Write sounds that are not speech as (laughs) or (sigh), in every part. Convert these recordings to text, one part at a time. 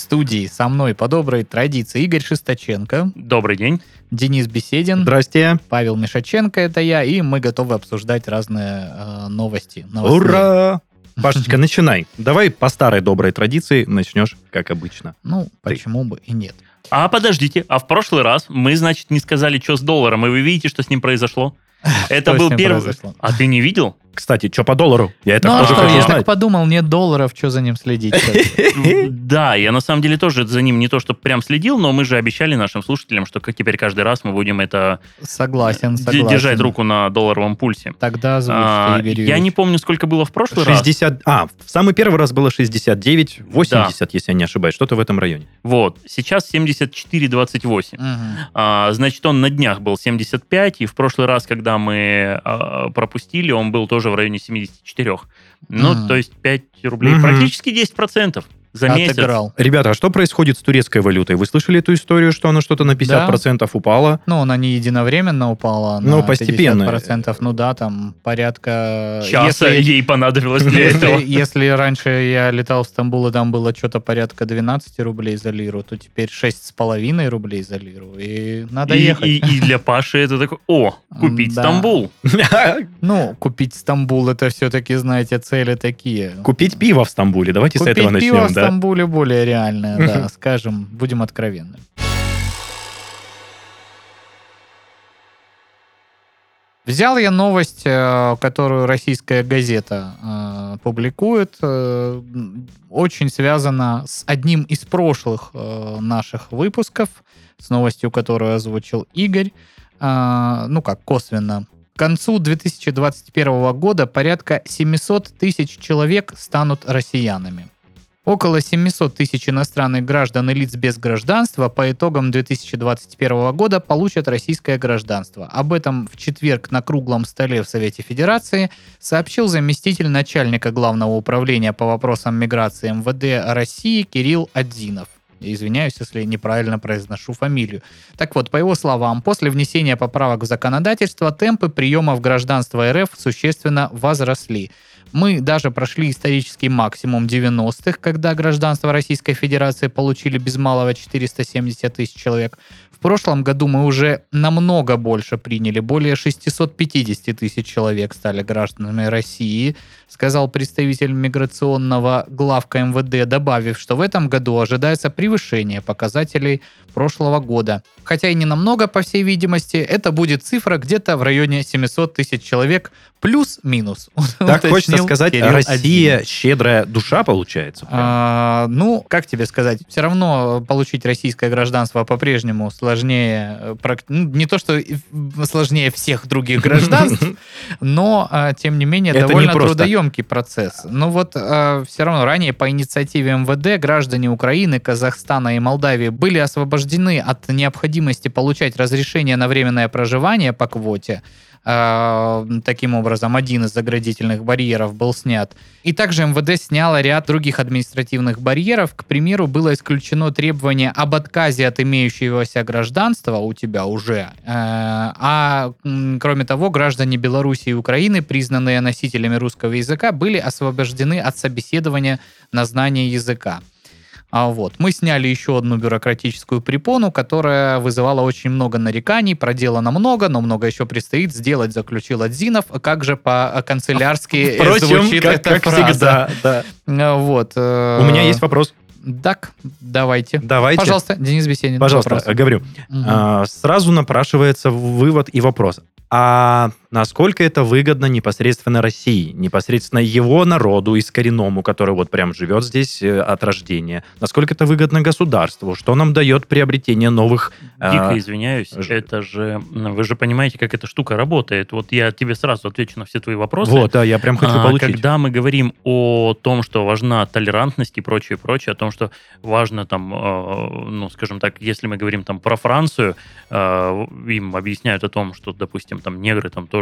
Студии со мной по доброй традиции Игорь Шесточенко, Добрый день. Денис Беседин, Здрасте. Павел Мишаченко, это я, и мы готовы обсуждать разные э, новости. новостные. Ура! (laughs) Пашечка, начинай. Давай по старой доброй традиции начнешь, как обычно. Ну, почему бы и нет. А подождите, а в прошлый раз мы, значит, не сказали, что с долларом, и вы видите, что с ним произошло? (laughs) Это Что с был ним первый... произошло? А ты не видел? Кстати, что по доллару? Я это ну, а тоже что, хочу я знать. так подумал, нет долларов, что за ним следить? (laughs) Да, я на самом деле тоже за ним не то, что прям следил, но мы же обещали нашим слушателям, что как теперь каждый раз мы будем это Согласен, д- согласен. держать руку на долларовом пульсе. Тогда А, озвучьте, Игорь я не помню, сколько было в прошлый раз. 60... А, в самый первый раз было 69, 80, если я не ошибаюсь. Что-то в этом районе. Вот, сейчас 74,28. Мгм. А, значит, он на днях был 75, и в прошлый раз, когда мы а, пропустили, он был тоже в районе 74. Ну, Мгм. то есть 5 рублей, Мгм. практически 10% за месяц. Отыграл. Ребята, а что происходит с турецкой валютой? Вы слышали эту историю, что она что-то на 50% упала? Ну, она не единовременно упала на Ну, постепенно. 50%. Ну да, там порядка... Часа Если- ей понадобилось для этого. Если, раньше я летал в Стамбул, и там было что-то порядка 12 рублей за лиру, то теперь 6,5 рублей за лиру. И надо И, ехать. и- и для Паши это такой, о, купить Да. Стамбул. (laughs) Ну, купить Стамбул, это все-таки, знаете, цели такие. Купить пиво в Стамбуле. Давайте с этого начнем, да? Стамбуле более реальное, да, скажем, будем откровенны. Взял я новость, э, которую российская газета э, публикует, э, очень связана с одним из прошлых э, наших выпусков, с новостью, которую озвучил Игорь. Э, Ну как, косвенно. К концу 2021 года порядка 700 тысяч человек станут россиянами. Около 700 тысяч иностранных граждан и лиц без гражданства по итогам 2021 года получат российское гражданство. Об этом в четверг на круглом столе в Совете Федерации сообщил заместитель начальника Главного управления по вопросам миграции МВД России Кирилл Адзинов. Извиняюсь, если неправильно произношу фамилию. Так вот, по его словам, после внесения поправок в законодательство темпы приемов гражданства РФ существенно возросли. Мы даже прошли исторический максимум 90-х, когда гражданство Российской Федерации получили без малого 470 тысяч человек. В прошлом году мы уже намного больше приняли, более 650 тысяч человек стали гражданами России, сказал представитель миграционного главка МВД, добавив, что в этом году ожидается превышение показателей прошлого года. Хотя и не намного, по всей видимости, это будет цифра где-то в районе 700 тысяч человек плюс-минус. (laughs) Так хочется сказать, Кирилл Россия щедрая душа получается. А, ну, как тебе сказать, все равно получить российское гражданство по-прежнему сложнее, э, ну, не то что сложнее всех других гражданств, (laughs) но, а, тем не менее, Это довольно непросто. трудоемкий процесс. Но вот все равно ранее по инициативе МВД граждане Украины, Казахстана и Молдавии были освобождены от необходимости получать разрешение на временное проживание по квоте. А, Таким образом, один из заградительных барьеров был снят. И также МВД сняло ряд других административных барьеров. К примеру, было исключено требование об отказе от имеющегося гражданства у тебя уже. Э, А кроме того, граждане Беларуси и Украины, признанные носителями русского языка, были освобождены от собеседования на знание языка. А вот. Мы сняли еще одну бюрократическую препону, которая вызывала очень много нареканий. Проделано много, но много еще предстоит сделать, заключил Адзинов. Как же по-канцелярски (laughs) Впрочем, звучит как, эта как фраза. всегда. да. Э, Вот. э, У меня есть вопрос. Так, давайте. Давайте. Пожалуйста, Денис Беседин. Пожалуйста, вопрос. говорю. Мгм. А, сразу напрашивается вывод и вопрос. А насколько это выгодно непосредственно России, непосредственно его народу, искоренному, который вот прям живет здесь э, от рождения? Насколько это выгодно государству? Что нам дает приобретение новых Дико А, извиняюсь, ж- это же... Вы же понимаете, как эта штука работает. Вот я тебе сразу отвечу на все твои вопросы. Вот, да, я прям хочу А, получить. Когда мы говорим о том, что важна толерантность и прочее, прочее, о том, что важно там, э, ну, скажем так, если мы говорим там про Францию, э, им объясняют о том, что, допустим, там негры там тоже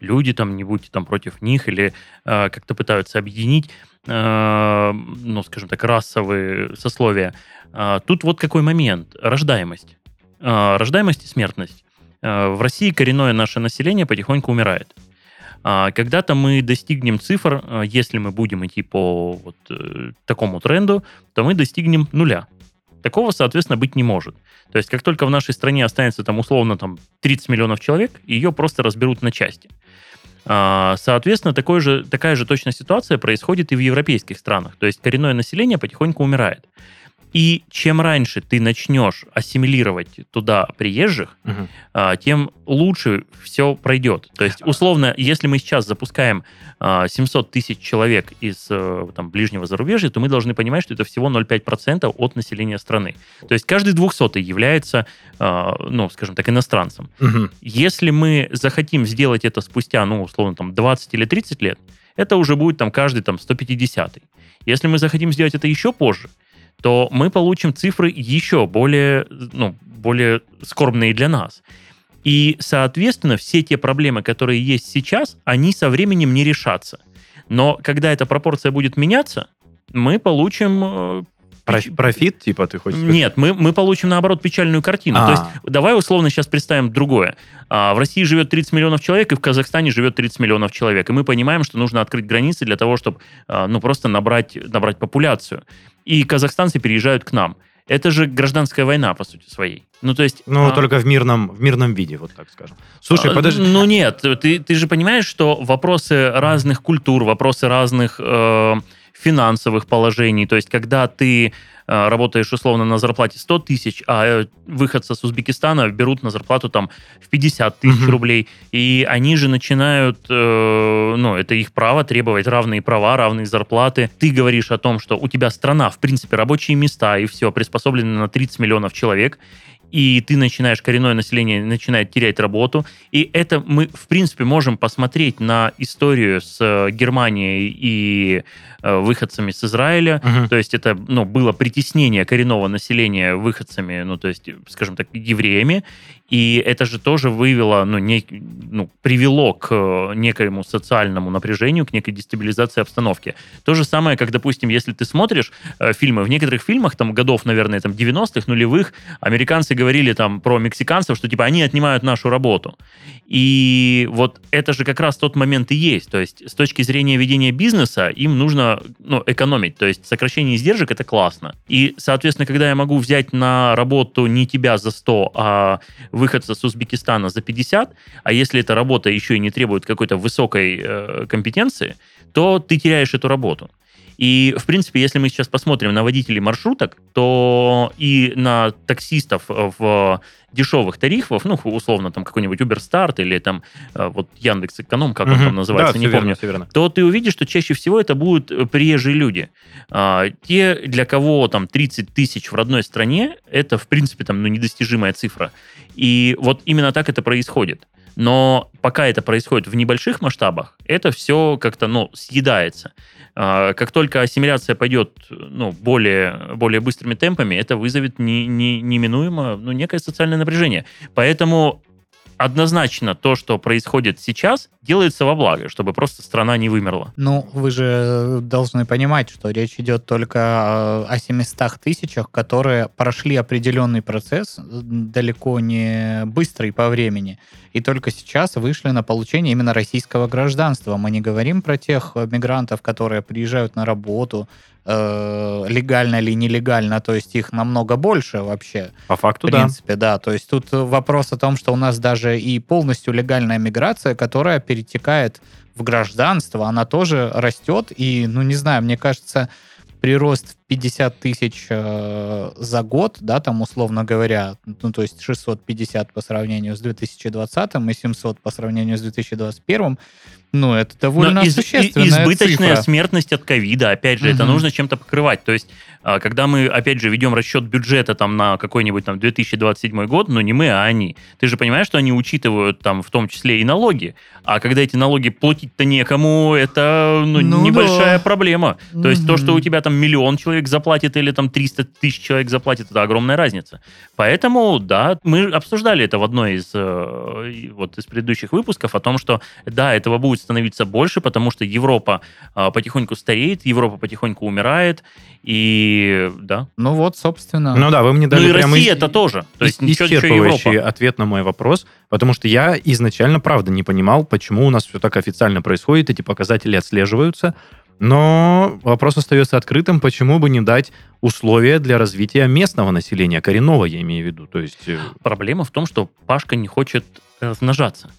люди, там не будьте там против них, или э, как-то пытаются объединить, э, ну, скажем так, расовые сословия. А, Тут вот какой момент. Рождаемость. А, Рождаемость и смертность. А, В России коренное наше население потихоньку умирает. А, Когда-то мы достигнем цифр, а, если мы будем идти по вот э, такому тренду, то мы достигнем нуля. Такого, соответственно, быть не может. То есть, как только в нашей стране останется там условно там 30 миллионов человек, ее просто разберут на части. А, Соответственно, такой же, такая же точная ситуация происходит и в европейских странах. То есть коренное население потихоньку умирает. И чем раньше ты начнешь ассимилировать туда приезжих, а, тем лучше все пройдет. То есть, условно, если мы сейчас запускаем а, 700 тысяч человек из э, там, ближнего зарубежья, то мы должны понимать, что это всего 0,5% от населения страны. То есть каждый двухсотый является, а, ну, скажем так, иностранцем. Мгм. Если мы захотим сделать это спустя, ну, условно, там, 20 или 30 лет, это уже будет там каждый там 150 Если мы захотим сделать это еще позже, то мы получим цифры еще более, ну, более скорбные для нас. И, соответственно, все те проблемы, которые есть сейчас, они со временем не решатся. Но когда эта пропорция будет меняться, мы получим... э, Профит, типа, ты хочешь сказать? Нет, мы, мы получим, наоборот, печальную картину. А. То есть, давай условно сейчас представим другое. А, в России живет 30 миллионов человек, и в Казахстане живет 30 миллионов человек. И мы понимаем, что нужно открыть границы для того, чтобы, а, ну, просто набрать, набрать популяцию. И казахстанцы переезжают к нам. Это же гражданская война, по сути, своей. Ну, то есть... Ну, а, только в мирном, в мирном виде, вот так скажем. Слушай, а, подожди. Ну нет, ты, ты же понимаешь, что вопросы разных культур, вопросы разных э, финансовых положений, то есть когда ты э, работаешь условно на зарплате 100 тысяч, а э, выходцы с Узбекистана берут на зарплату там в 50 тысяч Мгм. рублей, и они же начинают, э, ну, это их право требовать равные права, равные зарплаты. Ты говоришь о том, что у тебя страна, в принципе, рабочие места и все приспособлены на 30 миллионов человек, и ты начинаешь, коренное население начинает терять работу. И это мы, в принципе, можем посмотреть на историю с э, Германией и э, выходцами с Израиля. Мгм. То есть это ну, было притеснение коренного населения выходцами, ну, то есть, скажем так, евреями. И это же тоже вывело, ну, не, ну, привело к э, некоему социальному напряжению, к некой дестабилизации обстановки. То же самое, как, допустим, если ты смотришь э, фильмы, в некоторых фильмах, там, годов, наверное, там, 90-х, нулевых, американцы говорили там про мексиканцев, что, типа, они отнимают нашу работу. И вот это же как раз тот момент и есть. То есть с точки зрения ведения бизнеса им нужно ну, экономить. То есть сокращение издержек – это классно. И, соответственно, когда я могу взять на работу не тебя за 100, а выходца с Узбекистана за 50, а если эта работа еще и не требует какой-то высокой э, компетенции, то ты теряешь эту работу. И, в принципе, если мы сейчас посмотрим на водителей маршруток, то и на таксистов в дешевых тарифах, ну, условно, там какой-нибудь Uber Start или там э, вот Яндекс Эконом, как он Мгм. там называется, Да, не помню, верно, всё верно. то ты увидишь, что чаще всего это будут э, приезжие люди. А, те, для кого там 30 тысяч в родной стране, это, в принципе, там, ну, недостижимая цифра. И вот именно так это происходит. Но пока это происходит в небольших масштабах, это все как-то, ну, съедается. А, Как только ассимиляция пойдет, ну, более, более быстрыми темпами, это вызовет не, не- неминуемо, ну, некое социальное напряжение. Поэтому однозначно то, что происходит сейчас, делается во благо, чтобы просто страна не вымерла. Ну, вы же должны понимать, что речь идет только о 700 тысячах, которые прошли определенный процесс, далеко не быстрый по времени, и только сейчас вышли на получение именно российского гражданства. Мы не говорим про тех э, мигрантов, которые приезжают на работу, э, легально или нелегально, то есть их намного больше вообще. По факту, В да. принципе, да. То есть тут вопрос о том, что у нас даже и полностью легальная миграция, которая перетекает в гражданство, она тоже растет. И, ну, не знаю, мне кажется, прирост в 50 тысяч э, за год, да, там, условно говоря, ну, то есть 650 по сравнению с 2020 и 700 по сравнению с 2021, ну, это довольно Но из- существенная избыточная цифра. смертность от ковида, опять же, это Мгм. нужно чем-то покрывать. То есть, а, когда мы, опять же, ведем расчет бюджета там на какой-нибудь там 2027 год, но не мы, а они. Ты же понимаешь, что они учитывают там в том числе и налоги. А когда эти налоги платить-то некому, это ну, Ну небольшая да. проблема. То есть то, что у тебя там миллион человек заплатит или там 300 тысяч человек заплатит, это огромная разница. Поэтому, да, мы обсуждали это в одной из э, вот из предыдущих выпусков о том, что да, этого будет становиться больше, потому что Европа а, потихоньку стареет, Европа потихоньку умирает, и да. Ну вот, собственно. Ну да, вы мне Ну дали и прямо Россия это тоже. То есть ничего, ничего исчерпывающий Европа. ответ на мой вопрос, потому что я изначально, правда, не понимал, почему у нас все так официально происходит, эти показатели отслеживаются, но вопрос остается открытым, почему бы не дать условия для развития местного населения, коренного, я имею в виду, то есть... э, Проблема в том, что Пашка не хочет размножаться.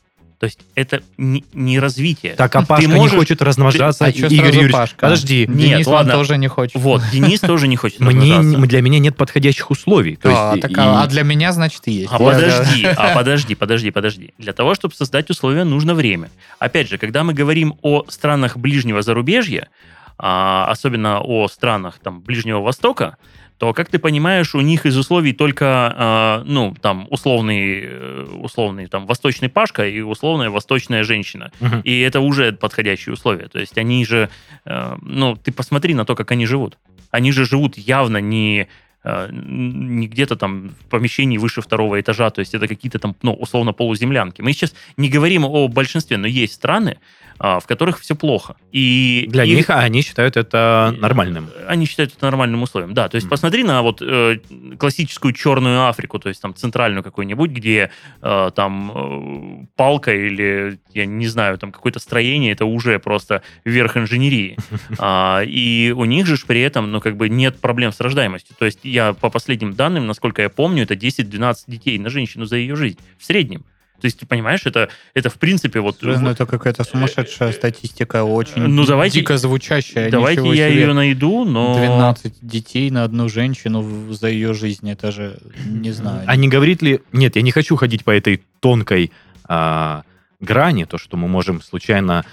То есть это не, не развитие. Так, а Ты Пашка можешь- не хочет размножаться, а чё Игорь Юрьевич, Пашка? подожди, Нет, Денис ладно. тоже не хочет. Вот, Денис тоже не хочет мне, для меня нет подходящих условий. То а, есть, так, и- а, а для меня, значит, есть. А подожди, а (laughs) подожди, подожди, подожди. Для того, чтобы создать условия, нужно время. Опять же, когда мы говорим о странах ближнего зарубежья, а, особенно о странах там, Ближнего Востока, то, как ты понимаешь, у них из условий только, а, ну, там, условный, э, условный, там, восточный Пашка и условная восточная женщина. Мгм. И это уже подходящие условия. То есть они же, э, ну, ты посмотри на то, как они живут. Они же живут явно не э, не где-то там в помещении выше второго этажа, то есть это какие-то там, ну, условно, полуземлянки. Мы сейчас не говорим о большинстве, но есть страны, в которых все плохо. И Для их- них а они считают это нормальным. они считают это нормальным условием. Да, то есть Мгм. посмотри на вот э, классическую черную Африку, то есть там центральную какую-нибудь, где э, там э, палка или, я не знаю, там какое-то строение, это уже просто верх инженерии. (laughs) А, и у них же при этом, ну, как бы нет проблем с рождаемостью. То есть я по последним данным, насколько я помню, это 10-12 детей на женщину за ее жизнь в среднем. То есть, ты понимаешь, это, это в принципе вот... Ну, это какая-то сумасшедшая статистика, очень Ну, давайте- дико звучащая. Давайте я себе. ее найду, но... 12 детей на одну женщину за ее жизнь, это же, не знаю. А не говорит ли... Нет, я не хочу ходить по этой тонкой а, грани, то, что мы можем случайно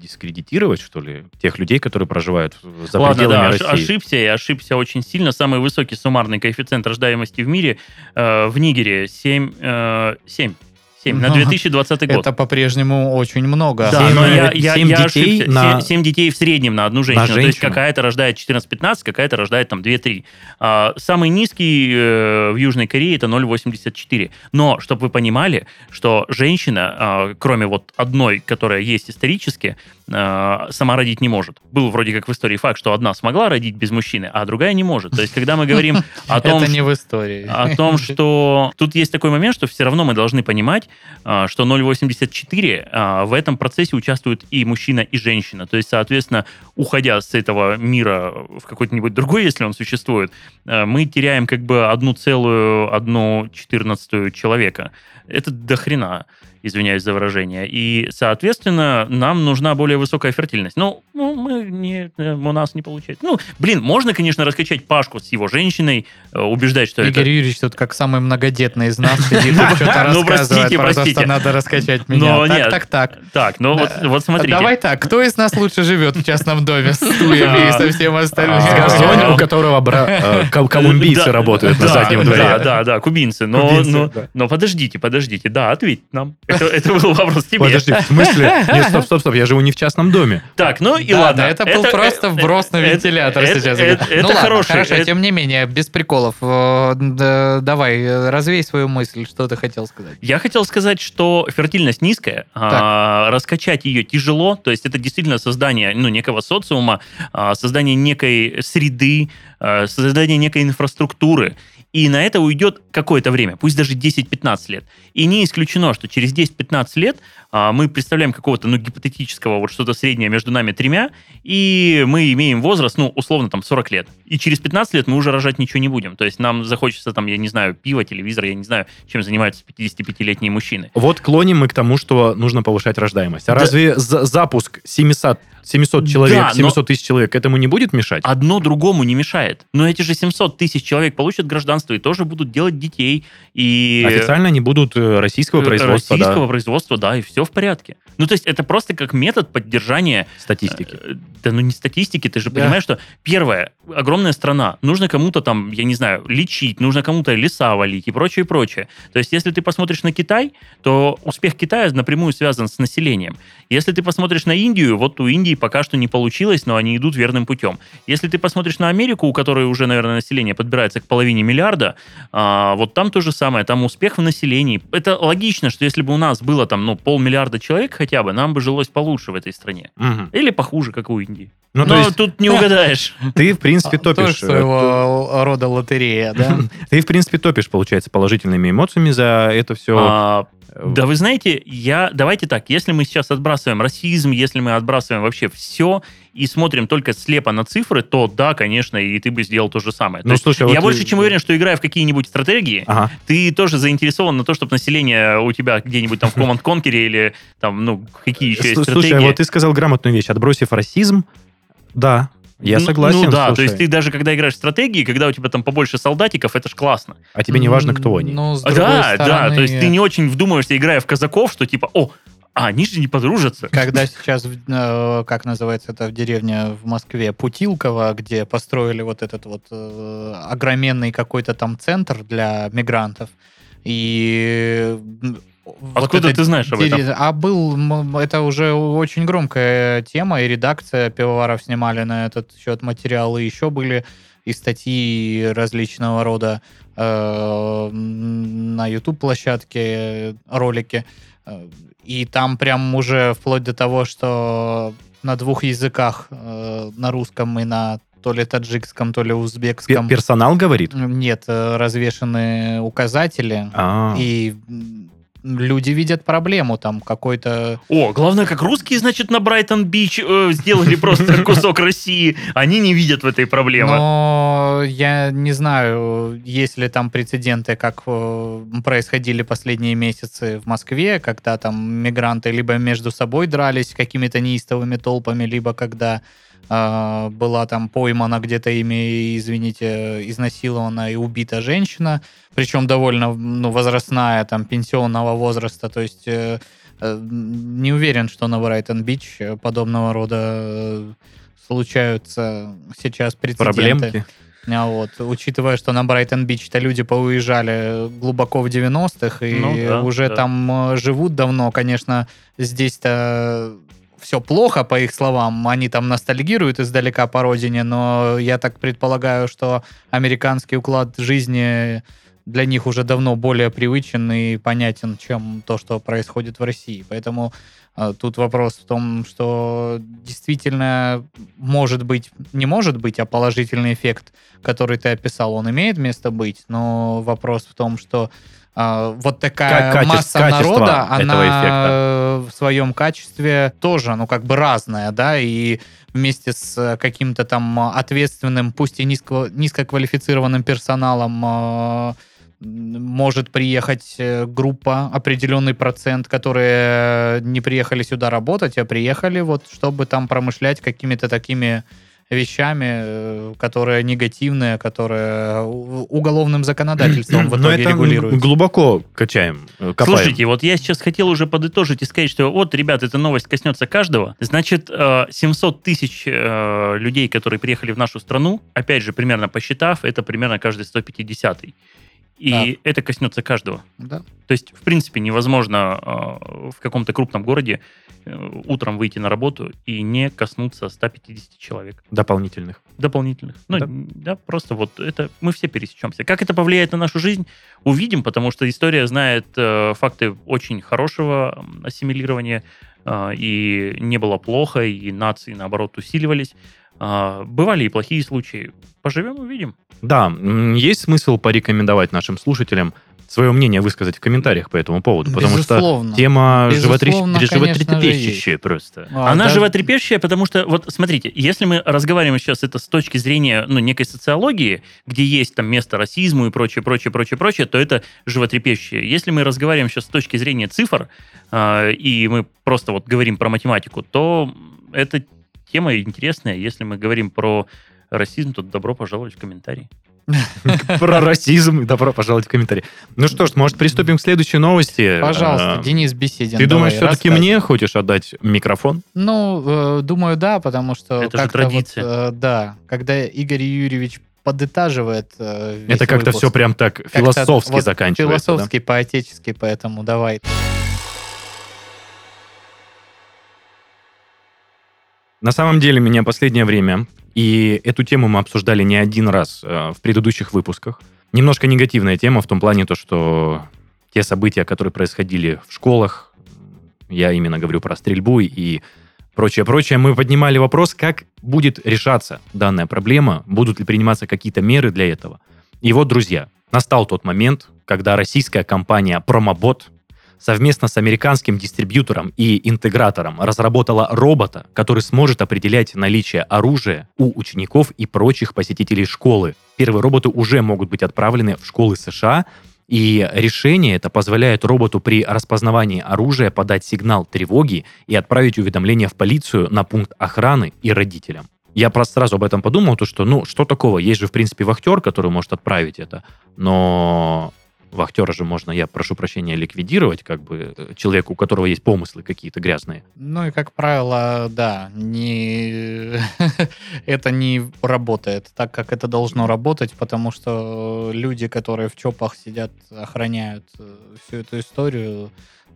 дискредитировать, что ли, тех людей, которые проживают в- за Ладно, пределами да, России. ошибся, и ошибся очень сильно. Самый высокий суммарный коэффициент рождаемости в мире э, в Нигере 7, э, 7. 7 на Ну, 2020 год. Это по-прежнему очень много. Да, Семь, но я, я, семь я детей ошибся. на- 7, детей в среднем на одну женщину. То есть женщину. какая-то рождает 14-15, какая-то рождает там 2-3. А, самый низкий э, в Южной Корее это 0,84. Но, чтобы вы понимали, что женщина, а, кроме вот одной, которая есть исторически, а, сама родить не может. Был вроде как в истории факт, что одна смогла родить без мужчины, а другая не может. То есть, когда мы говорим о (laughs) том, Это не в истории. о том, что (laughs) тут есть такой момент, что все равно мы должны понимать, что 0,84 а, в этом процессе участвуют и мужчина, и женщина. То есть, соответственно, уходя с этого мира в какой-нибудь другой, если он существует, а, мы теряем как бы одну целую, одну четырнадцатую человека. Это до хрена, извиняюсь за выражение. И, соответственно, нам нужна более высокая фертильность. Ну, ну, мы не, э, у нас не получается. Ну, блин, можно, конечно, раскачать Пашку с его женщиной, э, убеждать, что это Игорь Юрьевич тут как самый многодетный из нас сидит и (laughs) что-то Ну, простите, простите. что надо раскачать меня. Но так, нет. так, так. Так, ну вот, вот смотрите. Давай так, кто из нас лучше живет в частном доме с стульями и со всем остальным? А. у которого э, кол- колумбийцы работают на заднем дворе. Да, да, да, кубинцы. Но, подождите, подождите. Да, ответь нам. Это, был вопрос тебе. Подожди, в смысле? Нет, стоп, стоп, стоп, я живу не в частном доме. Так, ну и ладно. это был просто э, вброс на э, вентилятор сейчас. это- ну ладно, хороший. хорошо, тем не менее, без приколов. Да, Давай, развей свою мысль, что ты хотел сказать. Я хотел сказать, что фертильность низкая, а, раскачать ее тяжело, то есть это действительно создание ну, некого социума, а, создание некой среды, а, создание некой инфраструктуры. И на это уйдет какое-то время, пусть даже 10-15 лет. И не исключено, что через 10-15 лет а, мы представляем какого-то, ну, гипотетического, вот что-то среднее между нами тремя, и мы имеем возраст, ну, условно, там, 40 лет. И через 15 лет мы уже рожать ничего не будем. То есть нам захочется, там, я не знаю, пиво, телевизор, я не знаю, чем занимаются 55-летние мужчины. Вот клоним мы к тому, что нужно повышать рождаемость. А Да. разве за- запуск 700, 700 человек, Да, но- 700 тысяч человек этому не будет мешать? Одно другому не мешает. Но эти же 700 тысяч человек получат гражданство и тоже будут делать детей. И Официально они будут э, российского э, производства, да, российского производства, да, и все в порядке. Ну, то есть это просто как метод поддержания статистики. Э, Да ну не статистики, ты же Да. понимаешь, что первое, огромная страна, нужно кому-то там, я не знаю, лечить, нужно кому-то леса валить и прочее, и прочее. То есть если ты посмотришь на Китай, то успех Китая напрямую связан с населением. Если ты посмотришь на Индию, вот у Индии пока что не получилось, но они идут верным путем. Если ты посмотришь на Америку, у которой уже, наверное, население подбирается к половине миллиарда, а, вот там то же самое, там успех в населении. Это логично, что если бы у нас было там, ну, полмиллиарда человек хотя бы, нам бы жилось получше в этой стране. Мгм. Или похуже, как у Индии. Ну, Но есть тут не (laughs) угадаешь. ты, в принципе, Тоже топишь. э, своего рода лотерея, да? (laughs) Ты, в принципе, топишь, получается, положительными эмоциями за это все. Да вы знаете, я давайте так, если мы сейчас отбрасываем расизм, если мы отбрасываем вообще все и смотрим только слепо на цифры, то да, конечно, и ты бы сделал то же самое. То Ну, есть слушай, я вот больше чем уверен, что играя в какие-нибудь стратегии, Ага. ты тоже заинтересован на то, чтобы население у тебя где-нибудь там в Command Conquer или там, ну, какие еще есть Слушай, стратегии. а вот ты сказал грамотную вещь. Отбросив расизм, да, я Ну- согласен. Ну да, то слушай. есть ты даже когда играешь в стратегии, когда у тебя там побольше солдатиков, это ж классно. А тебе не важно, кто они. Ну, с А, да, да, стороны, то есть ты не очень вдумываешься, играя в казаков, что типа, о, а они же не подружатся. Когда (laughs) сейчас, э, как называется это в деревне в Москве, Путилково, где построили вот этот вот э, огроменный какой-то там центр для мигрантов, и вот Откуда это ты знаешь об этом? А был, это уже очень громкая тема, и редакция Пивоваров снимали на этот счет материалы, еще были и статьи различного рода э, на YouTube-площадке, ролики. Э, И там прям уже вплоть до того, что на двух языках, э, на русском и на то ли таджикском, то ли узбекском, Персонал говорит. нет, э, развешаны указатели, А. и люди видят проблему там какой-то... О, главное, как русские, значит, на Брайтон-Бич э, сделали (laughs) просто кусок России. Они не видят в этой проблемы. Но я не знаю, есть ли там прецеденты, как э, происходили последние месяцы в Москве, когда там мигранты либо между собой дрались какими-то неистовыми толпами, либо когда э, была там поймана где-то ими, извините, изнасилована и убита женщина, причем довольно ну, возрастная, там, пенсионного возраста, то есть э, э, не уверен, что на Брайтон-Бич э, подобного рода э, случаются сейчас прецеденты. Проблемки. А вот, учитывая, что на Брайтон-Бич-то люди поуезжали глубоко в 90-х и Ну да, уже да. там э, живут давно, конечно, здесь-то все плохо, по их словам. Они там ностальгируют издалека по родине, но я так предполагаю, что американский уклад жизни для них уже давно более привычен и понятен, чем то, что происходит в России. Поэтому э, тут вопрос в том, что действительно может быть, не может быть, а положительный эффект, который ты описал, он имеет место быть, но вопрос в том, что вот такая Ка- каче- масса народа, она эффекта. в своем качестве тоже, ну, как бы разная, да, и вместе с каким-то там ответственным, пусть и низко, низкоквалифицированным персоналом м, может приехать э, группа, определенный процент, которые не приехали сюда работать, а приехали вот, чтобы там промышлять какими-то такими вещами, э, которые негативные, которые уголовным законодательством в Но итоге это регулируются. глубоко качаем, э, копаем. Слушайте, вот я сейчас хотел уже подытожить и сказать, что вот, ребят, эта новость коснется каждого. Значит, э, 700 тысяч э, людей, которые приехали в нашу страну, опять же, примерно посчитав, это примерно каждый 150 И это коснется каждого. Да. То есть, в принципе, невозможно в каком-то крупном городе утром выйти на работу и не коснуться 150 человек Дополнительных. дополнительных. Ну, Да. да. просто вот это мы все пересечемся. Как это повлияет на нашу жизнь, увидим, потому что история знает э, факты очень хорошего ассимилирования, э, и не было плохо, и нации, наоборот, усиливались. А, бывали и плохие случаи. Поживем, увидим. Да, есть смысл порекомендовать нашим слушателям свое мнение высказать в комментариях по этому поводу, потому что Безусловно. тема животрещ- животрепещущая просто. А, Она даже- животрепещущая, потому что, вот смотрите, если мы разговариваем сейчас это с точки зрения ну, некой социологии, где есть там место расизму и прочее, прочее, прочее, прочее, то это животрепещущее. Если мы разговариваем сейчас с точки зрения цифр, э, и мы просто вот говорим про математику, то эта тема интересная. Если мы говорим про расизм, то добро пожаловать в комментарии. (laughs) Про расизм. Добро пожаловать в комментарии. Ну что ж, может, приступим к следующей новости? Пожалуйста, А, Денис Беседин. Ты думаешь, все-таки мне хочешь отдать микрофон? Ну, э, думаю, да, потому что Это же традиция. э, да, когда Игорь Юрьевич подытаживает э, Это как-то все прям так как-то философски вот заканчивается. да? Философски, поэтически, поэтому давай. На самом деле, меня последнее время, и эту тему мы обсуждали не один раз э, в предыдущих выпусках, немножко негативная тема в том плане, то, что те события, которые происходили в школах, я именно говорю про стрельбу и прочее-прочее, мы поднимали вопрос, как будет решаться данная проблема, будут ли приниматься какие-то меры для этого. И вот, друзья, настал тот момент, когда российская компания Promobot совместно с американским дистрибьютором и интегратором разработала робота, который сможет определять наличие оружия у учеников и прочих посетителей школы. Первые роботы уже могут быть отправлены в школы США, и решение это позволяет роботу при распознавании оружия подать сигнал тревоги и отправить уведомление в полицию на пункт охраны и родителям. Я просто сразу об этом подумал, то что, ну, что такого? Есть же, в принципе, вахтер, который может отправить это, но вахтера же можно, я прошу прощения, ликвидировать, как бы, э, человеку, у которого есть помыслы какие-то грязные. Ну и, как правило, да, не... (laughs) это не работает так, как это должно работать, потому что люди, которые в ЧОПах сидят, охраняют э, всю эту историю,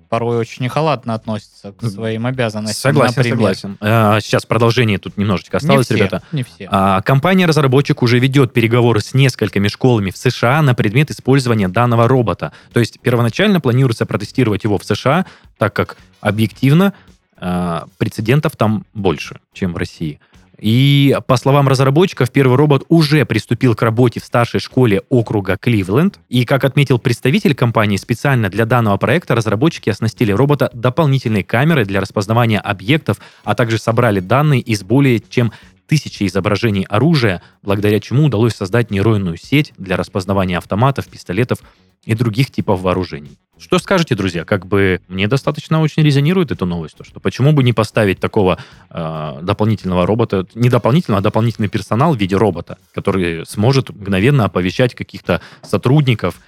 порой очень халатно относятся к своим обязанностям. Согласен, например. согласен. А, сейчас продолжение тут немножечко осталось, не все, ребята. Не все. А, Компания-разработчик уже ведет переговоры с несколькими школами в США на предмет использования данного робота. То есть первоначально планируется протестировать его в США, так как объективно а, прецедентов там больше, чем в России. И по словам разработчиков, первый робот уже приступил к работе в старшей школе округа Кливленд. И, как отметил представитель компании, специально для данного проекта разработчики оснастили робота дополнительной камерой для распознавания объектов, а также собрали данные из более чем тысячи изображений оружия, благодаря чему удалось создать нейронную сеть для распознавания автоматов, пистолетов и других типов вооружений. Что скажете, друзья? Как бы мне достаточно очень резонирует эта новость, то что почему бы не поставить такого э, дополнительного робота, не дополнительного, а дополнительный персонал в виде робота, который сможет мгновенно оповещать каких-то сотрудников.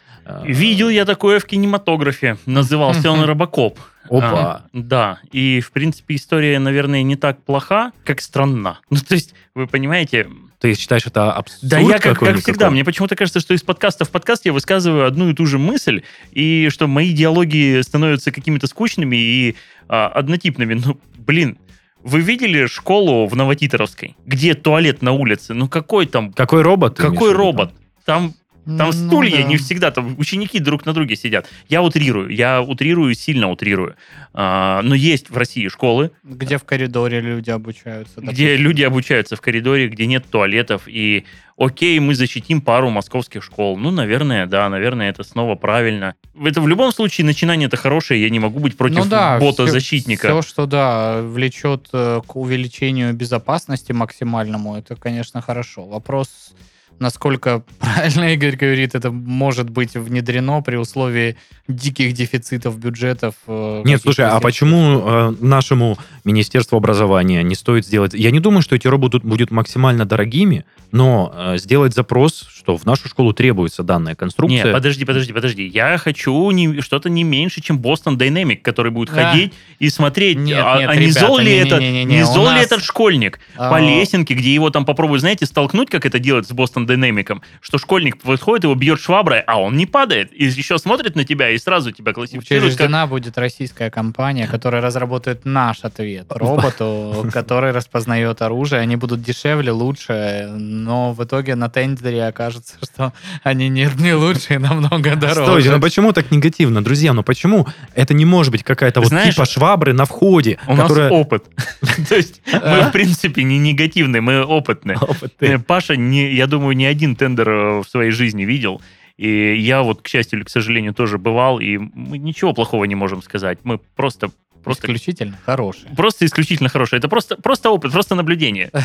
Видел я такое в кинематографе. Назывался он Робокоп. Опа. А, да, и, в принципе, история, наверное, не так плоха, как странна. (laughs) Ну, то есть, вы понимаете... Ты считаешь это абсурд Да, я как, как всегда, мне почему-то кажется, что из подкаста в подкаст я высказываю одну и ту же мысль, и что мои диалоги становятся какими-то скучными и а, однотипными. Ну, блин, вы видели школу в Новотитаровской, где туалет на улице? Ну, какой там... Какой робот? Какой робот? Там там Ну стулья да. не всегда, там ученики друг на друге сидят. Я утрирую, я утрирую, сильно утрирую. А, но есть в России школы, Где в коридоре люди обучаются. где люди обучаются в коридоре, где нет туалетов, и окей, мы защитим пару московских школ. Ну, наверное, да, наверное, это снова правильно. Это в любом случае начинание это хорошее, я не могу быть против ну, да, бота-защитника. Все, что, да, влечет э, к увеличению безопасности максимальному, это, конечно, хорошо. Вопрос, насколько (laughs) правильно Игорь говорит, это может быть внедрено при условии диких дефицитов бюджетов. э, Нет, слушай, а сельских- почему э, нашему Министерству образования не стоит сделать... Я не думаю, что эти роботы будут максимально дорогими, но э, сделать запрос, что в нашу школу требуется данная конструкция. Нет, подожди, подожди, подожди. Я хочу не, что-то не меньше, чем Boston Dynamic, который будет Да. ходить и смотреть, Нет, а, нет, а не ребята, зол ли этот, не зол ли этот школьник А, по лесенке, где его там попробуют, знаете, столкнуть, как это делают с Boston динамиком, что школьник подходит, его бьет шваброй, а он не падает, и еще смотрит на тебя и сразу тебя классифицирует как... Учреждена будет российская компания, которая разработает наш ответ роботу, (laughs) который распознает оружие. Они будут дешевле, лучше, но в итоге на тендере окажется, что они не, не лучше и намного дороже. Стойте, ну почему так негативно, друзья? Ну почему это не может быть какая-то вот Знаешь, типа швабры на входе, У которая... нас опыт. (laughs) То есть мы, в принципе, не негативные, мы опытные. Э, Паша, не, я думаю, ни один тендер э, в своей жизни видел. И я вот, к счастью или к сожалению, тоже бывал, и мы ничего плохого не можем сказать. Мы просто, просто, Исключительно хорошие. просто исключительно хорошие. Это просто, просто опыт, просто наблюдение. (laughs)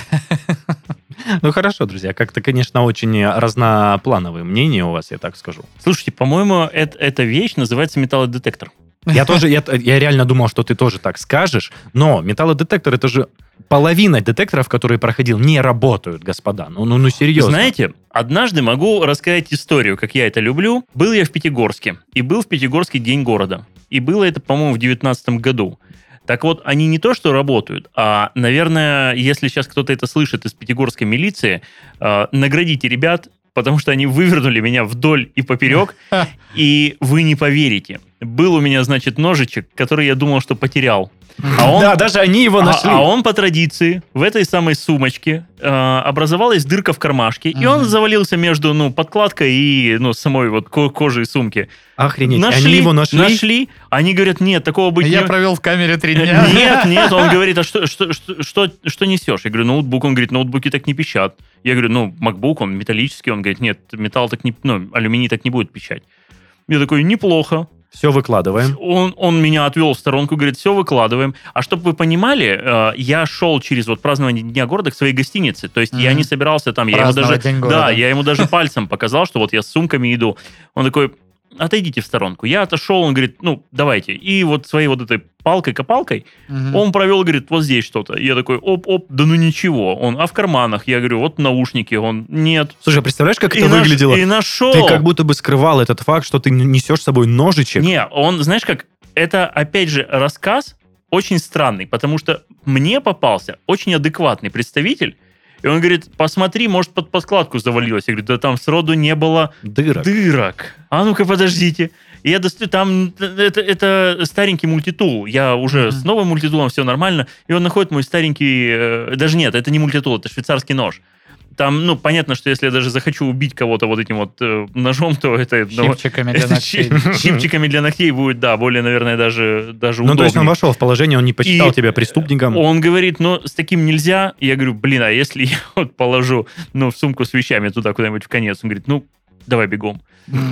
Ну хорошо, друзья, как-то, конечно, очень разноплановые мнения у вас, я так скажу. Слушайте, по-моему, эт- эта вещь называется металлодетектор. Я тоже, я, я реально думал, что ты тоже так скажешь, но металлодетектор это же половина детекторов, которые проходил, не работают, господа. Ну, ну, ну серьезно. Знаете, однажды могу рассказать историю, как я это люблю. Был я в Пятигорске, и был в Пятигорске День города. И было это, по-моему, в 2019 году. Так вот, они не то что работают, а, наверное, если сейчас кто-то это слышит из пятигорской милиции, э, наградите ребят, потому что они вывернули меня вдоль и поперек, (laughs) и вы не поверите. Был у меня, значит, ножичек, который я думал, что потерял. А он, Да, даже они его а- нашли. а он по традиции в этой самой сумочке э, образовалась дырка в кармашке, и он завалился между ну подкладкой и ну самой вот ко- кожей сумки. Охренеть, нашли, они его нашли? Нашли. Они говорят, нет, такого быть Я не... провел в камере три дня. (laughs) Нет, (laughs) нет, он говорит, а что, что, что, что, что несешь? Я говорю, ноутбук. Он говорит, ноутбуки так не пищат. Я говорю, ну, MacBook, он металлический. Он говорит, нет, металл так не, ну, алюминий так не будет пищать. Я такой, неплохо. Все выкладываем. Он, он меня отвел в сторонку, говорит, все, выкладываем. А чтобы вы понимали, э, я шел через вот празднование Дня города к своей гостинице. То есть я Мгм. не собирался там, я ему даже... Да, я ему даже пальцем показал, что вот я с сумками иду. Он такой, отойдите в сторонку. Я отошел, он говорит, ну, давайте. И вот своей вот этой палкой-копалкой Мгм. он провел, говорит, вот здесь что-то. Я такой, оп-оп, да ну ничего. Он, а в карманах? Я говорю, вот наушники. Он, нет. Слушай, а представляешь, как И это наш- выглядело? И нашел. Ты как будто бы скрывал этот факт, что ты несешь с собой ножичек. Не, он, знаешь как, это, опять же, рассказ очень странный, потому что мне попался очень адекватный представитель, и он говорит, посмотри, может, под подкладку завалилось. Я говорю, да там сроду не было Дырок. дырок. А ну-ка, подождите. И я достаю, там это, это старенький мультитул. Я уже Мгм. с новым мультитулом, все нормально. И он находит мой старенький... э, даже нет, это не мультитул, это швейцарский нож. Там, ну, понятно, что если я даже захочу убить кого-то вот этим вот э, ножом, то это... ну, Щипчиками для ногтей. (laughs) щи- щипчиками для ногтей будет, да, более, наверное, даже, даже Ну, то есть он удобнее. вошел в положение, он не посчитал И тебя преступником. Он говорит, ну, с таким нельзя. Я говорю, блин, а если я (laughs) вот положу, ну, в сумку с вещами туда куда-нибудь в конец? Он говорит, ну, давай бегом.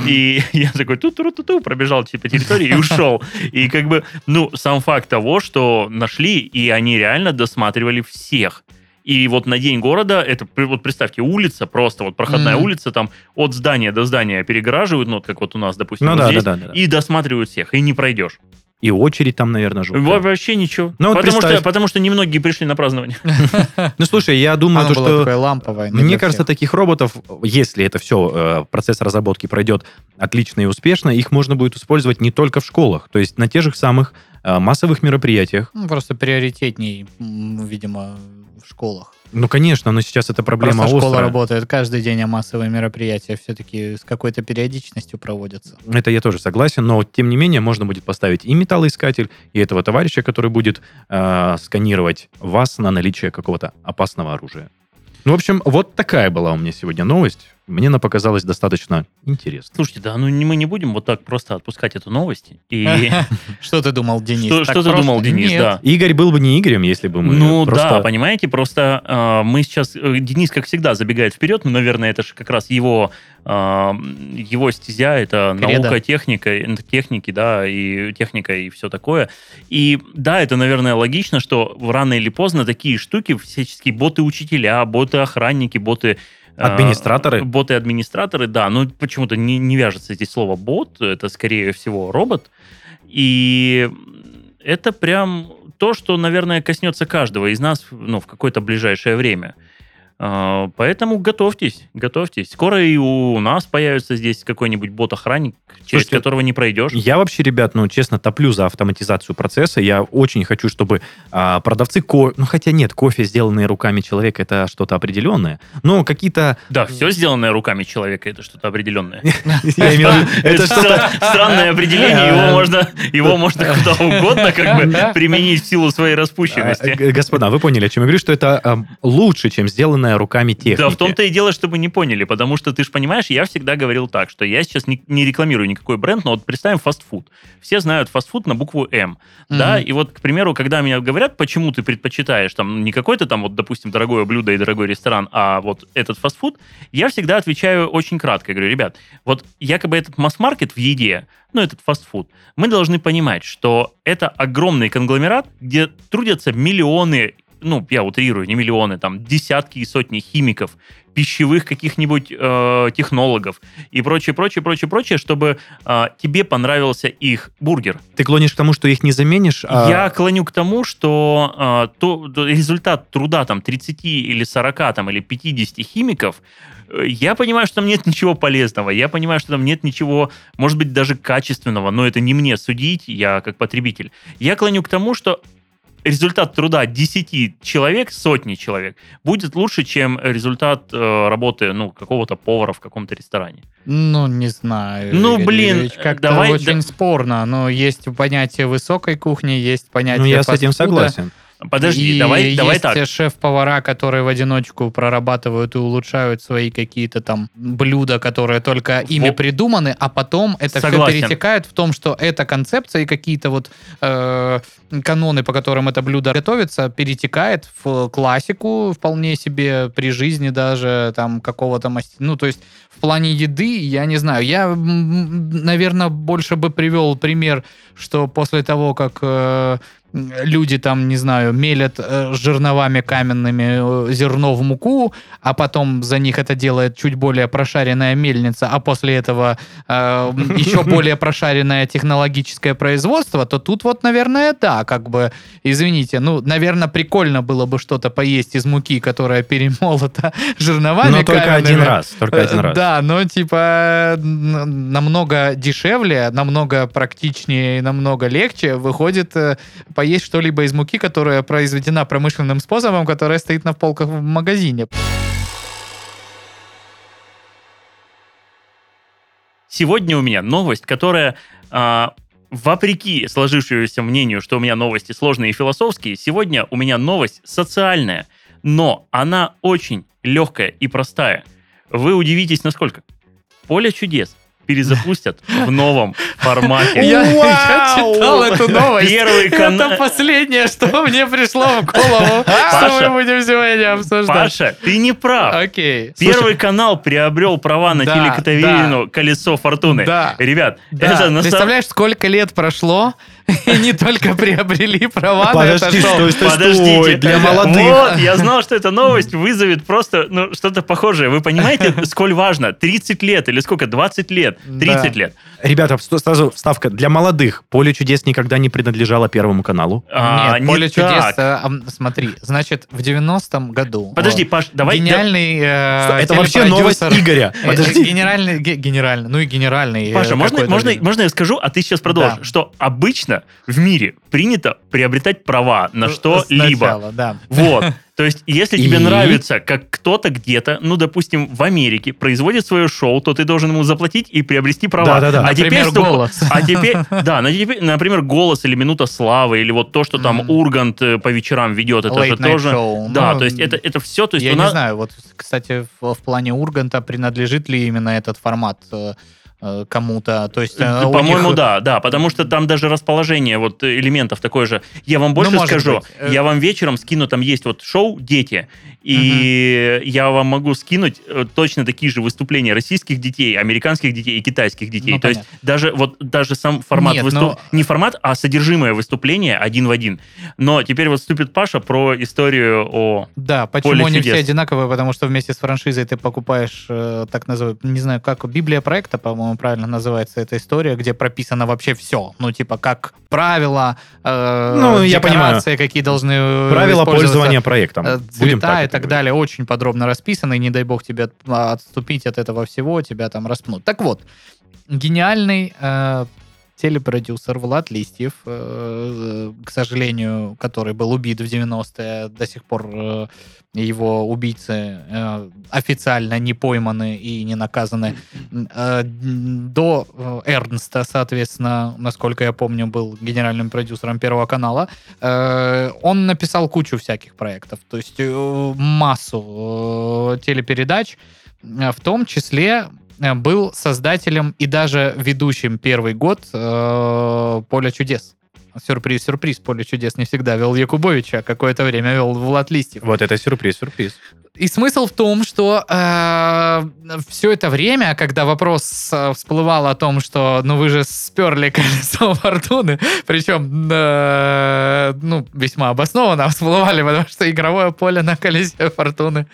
И (laughs) я такой ту ту ту ту пробежал по территории и ушел. И как бы, ну, сам факт того, что нашли, и они реально досматривали всех. И вот на день города, это, вот представьте, улица, просто вот проходная Мгм. улица, там от здания до здания перегораживают, ну, вот как вот у нас, допустим, Ну вот да, здесь, да, да, да. и досматривают всех, и не пройдешь. И очередь там, наверное, жуткая. Вообще ничего. Ну, вот потому, представь. что, потому что немногие пришли на празднование. (laughs) Ну, слушай, я думаю, то, что... не Мне кажется, таких роботов, если это все, процесс разработки пройдет отлично и успешно, их можно будет использовать не только в школах, то есть на тех же самых э, массовых мероприятиях. Ну, просто приоритетней, видимо, школах. Ну, конечно, но сейчас эта проблема Просто школа острая. работает каждый день, а массовые мероприятия все-таки с какой-то периодичностью проводятся. Это я тоже согласен, но тем не менее можно будет поставить и металлоискатель, и этого товарища, который будет э, сканировать вас на наличие какого-то опасного оружия. Ну, в общем, вот такая была у меня сегодня новость. Мне она показалась достаточно интересной. Слушайте, да, ну не- мы не будем вот так просто отпускать эту новость. И (laughs) Что ты думал, Денис? что, Так что ты просто? думал, Денис, Нет. да? Игорь был бы не Игорем, если бы мы ну просто... да, понимаете, просто э, мы сейчас... э, Денис, как всегда, забегает вперед. Ну, наверное, это же как раз его, э, его стезя, это Кредо. наука, техника, э, техники, да, и техника, и все такое. И да, это, наверное, логично, что рано или поздно такие штуки, всяческие боты-учителя, боты-охранники, боты... э, Администраторы? Боты-администраторы, да. Ну, почему-то не, не вяжется здесь слово бот, это, скорее всего, робот. И это прям то, что, наверное, коснется каждого из нас ну, в какое-то ближайшее время. А, Поэтому готовьтесь, готовьтесь. Скоро и у нас появится здесь какой-нибудь бот-охранник, через Слушайте, которого не пройдешь. Я вообще, ребят, ну, честно, топлю за автоматизацию процесса. Я очень хочу, чтобы а, продавцы кофе... Ну, хотя нет, кофе, сделанные руками человека, это что-то определенное. Но какие-то... Да, все сделанное руками человека, это что-то определенное. (laughs) (laughs) Это что-то... стра- странное определение, его можно, его можно куда угодно как бы применить в силу своей А, распущенности. г- Господа, вы поняли, о чем я говорю, что это а, лучше, чем сделанная руками техника. Да, в том-то и дело, чтобы не поняли, потому что ты же понимаешь, я всегда говорил так, что я сейчас не, не рекламирую никакой бренд, но вот представим фастфуд. Все знают фастфуд на букву М, да, Мгм. и вот, к примеру, когда меня говорят, почему ты предпочитаешь там не какой-то там вот, допустим, дорогое блюдо и дорогой ресторан, а вот этот фастфуд, я всегда отвечаю очень кратко, я говорю, ребят, вот якобы этот масс-маркет в еде, ну, этот фастфуд, мы должны понимать, что это огромный конгломерат, где трудятся миллионы, ну, я утрирую, не миллионы, там, десятки и сотни химиков, пищевых каких-нибудь э, технологов и прочее, прочее, прочее, прочее, чтобы э, тебе понравился их бургер. Ты клонишь к тому, что их не заменишь? а- Я клоню к тому, что э, то, результат труда там 30 или 40 там, или 50 химиков, э, я понимаю, что там нет ничего полезного, я понимаю, что там нет ничего, может быть, даже качественного, но это не мне судить, я как потребитель. Я клоню к тому, что результат труда 10 человек, сотни человек, будет лучше, чем результат э, работы ну, какого-то повара в каком-то ресторане. Ну, не знаю. Ну, Игорь блин, Юрьевич, как-то давай- очень спорно. Но есть понятие высокой кухни, есть понятие Ну, я с этим согласен. Подожди, И давай, давай есть так. шеф-повара, которые в одиночку прорабатывают и улучшают свои какие-то там блюда, которые только ими Во- придуманы, а потом это все Согласен. перетекает в том, что эта концепция и какие-то вот э, каноны, по которым это блюдо готовится, перетекает в классику вполне себе при жизни даже там какого-то мастера. Ну, то есть в плане еды, я не знаю, я, наверное, больше бы привел пример, что после того, как э, люди там, не знаю, мелят э, жерновами каменными э, зерно в муку, а потом за них это делает чуть более прошаренная мельница, а после этого э, (laughs) еще более прошаренное технологическое производство, то тут вот, наверное, да, как бы, извините, ну, наверное, прикольно было бы что-то поесть из муки, которая перемолота (laughs) жерновами Но только один каменными. раз. Только один Э, раз. Да, но типа намного дешевле, намного практичнее намного легче выходит поесть что-либо из муки, которая произведена промышленным способом, которая стоит на полках в магазине. Сегодня у меня новость, которая, а, вопреки сложившемуся мнению, что у меня новости сложные и философские, сегодня у меня новость социальная, но она очень легкая и простая. Вы удивитесь, насколько. Поле чудес перезапустят в новом формате. Я, я читал эту новость. Первый канал. Это последнее, что мне пришло в голову, (laughs) что Паша, мы будем сегодня обсуждать. Паша, ты не прав. Окей. Первый канал приобрел права на Да, телекатавирину «Колесо фортуны». Да. Ребят, Да, это представляешь, сколько лет прошло, и (laughs) не только приобрели права на это Подожди, шоу. стой, стой, Подождите, стой, для молодых. Вот, я знал, что эта новость вызовет просто ну, что-то похожее. Вы понимаете, (laughs) сколь важно? 30 лет или сколько? 20 лет? 30 Да. лет. Ребята, сразу вставка. Для молодых «Поле чудес» никогда не принадлежало Первому каналу. А, Нет, не поле чудес. э, смотри, значит, в 90-м году. Подожди, э, Паш, давай... Гениальный э, это вообще новость Игоря. Подожди. Генеральный, ге- генеральный, ну и генеральный. Паша, можно, я скажу, а ты сейчас продолжишь, Да. что обычно в мире принято приобретать права на что-либо. Сначала, да. Вот. То есть, если тебе И? нравится, как кто-то где-то, ну, допустим, в Америке производит свое шоу, то ты должен ему заплатить и приобрести права. Да-да-да. А теперь, Например, что- «Голос». А теперь, да, на- теперь, например, голос или минута славы, или вот то, что там Мгм. Ургант э, по вечерам ведет, это Late же тоже. show. Да, Ну, то есть это, это все, то есть Я у не нас. знаю, вот, кстати, в, в плане Урганта принадлежит ли именно этот формат э, кому-то. То есть, э, у По-моему, них- да, да, потому что там даже расположение вот э, элементов такое же. Я вам больше Ну, скажу, быть. Э, я вам вечером скину, там есть вот шоу «Дети», и я вам могу скинуть э, точно такие же выступления российских детей, американских детей и китайских детей. Ну, То есть даже вот даже сам формат Нет, выступ- но- не формат, а содержимое выступления один в один. Но теперь вот вступит Паша про историю о Да, почему Поле они чудес. все одинаковые? Потому что вместе с франшизой ты покупаешь, э, так называемую, не знаю, как Библия проекта, по-моему, правильно называется эта история, где прописано вообще все. Ну, типа, как правила, э, Ну, я декорации, какие должны э, Правила пользования проектом. э, Будем цвета так и так далее очень подробно расписаны, и не дай бог тебе от- отступить от этого всего, тебя там распнут. Так вот, гениальный э, телепродюсер Влад Листьев, э, к сожалению, который был убит в 90-е, до сих пор э, его убийцы э, официально не пойманы и не наказаны. Э, До э, Эрнста, соответственно, насколько я помню, был генеральным продюсером Первого канала. Э, Он написал кучу всяких проектов, то есть э, массу э, телепередач, э, в том числе э, был создателем и даже ведущим первый год э, «Поле чудес». Сюрприз, сюрприз, «Поле чудес» не всегда вел Якубовича, какое-то время вел Влад Листьев. Вот это сюрприз, сюрприз. И смысл в том, что все это время, когда вопрос э, всплывал о том, что ну вы же сперли колесо (laughs) фортуны, причем э, ну, весьма обоснованно всплывали, потому что игровое поле на колесе фортуны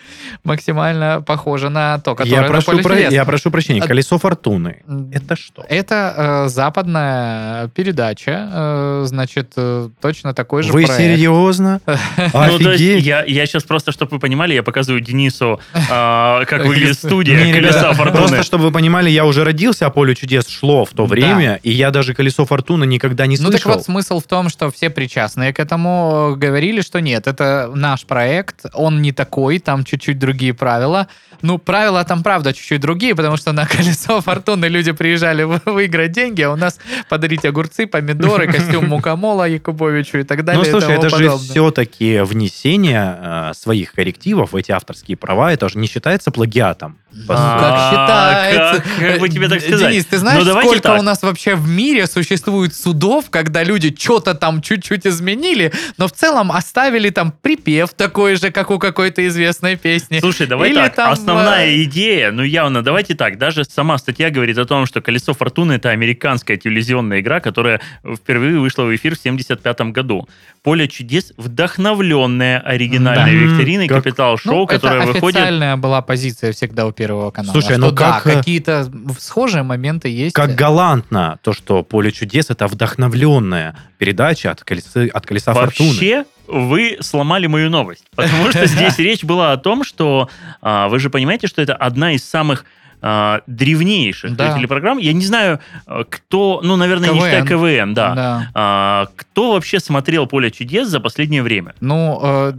максимально похоже на то, которое Я на прошу, поле про- чудес. я прошу прощения, А- колесо фортуны. Это что? Это э, западная передача, э, значит, э, точно такой же Вы проект. серьезно? (laughs) Ну, есть Офигеть. я, я сейчас просто, чтобы вы понимали, я показываю Денису, а, как (laughs) выглядит студия Не, «Колеса фортуны». Просто, чтобы вы понимали, я уже родился, а поле чудес шло в то Да. время, и я даже колесо фортуны никогда не Ну так слышал. вот, смысл в том, что все причастные к этому э, говорили, что нет, это наш проект, он не такой, там чуть-чуть другие правила. Ну, правила там, правда, чуть-чуть другие, потому что на (laughs) колесо фортуны люди приезжали вы- выиграть деньги, а у нас подарить огурцы, помидоры, костюм мукамола Якубовичу и так далее. Ну, слушай, это же подобное. все-таки внесение э, своих коррективов в эти авторские права, это же не считается плагиатом. Ну, как. А, считается. как- как бы тебе так сказать? Денис, ты знаешь, Ну, давайте сколько так. у нас вообще в мире существует судов, когда люди что-то там чуть-чуть изменили, но в целом оставили там припев такой же, как у какой-то известной песни. Слушай, давай Или так, там, основная э, идея, ну явно, давайте так, даже сама статья говорит о том, что «Колесо фортуны» — это американская телевизионная игра, которая впервые вышла в эфир в 75 году. «Поле чудес» — вдохновленная оригинальной Да. викториной Как- капитал-шоу, Ну, которая это выходит... официальная была позиция всегда у Первого канала. Слушай, что ну да, как, э, какие-то схожие моменты есть. Как галантно то, что поле чудес это вдохновленная передача от колеса, от колеса фортуны. Вообще, вы сломали мою новость. Потому что (laughs) здесь речь была о том, что а, вы же понимаете, что это одна из самых а, древнейших Да. телепрограмм. Я не знаю, а, кто, ну, наверное, не считая КВН. КВН, да. Да. А, кто вообще смотрел «Поле чудес» за последнее время? Ну, э,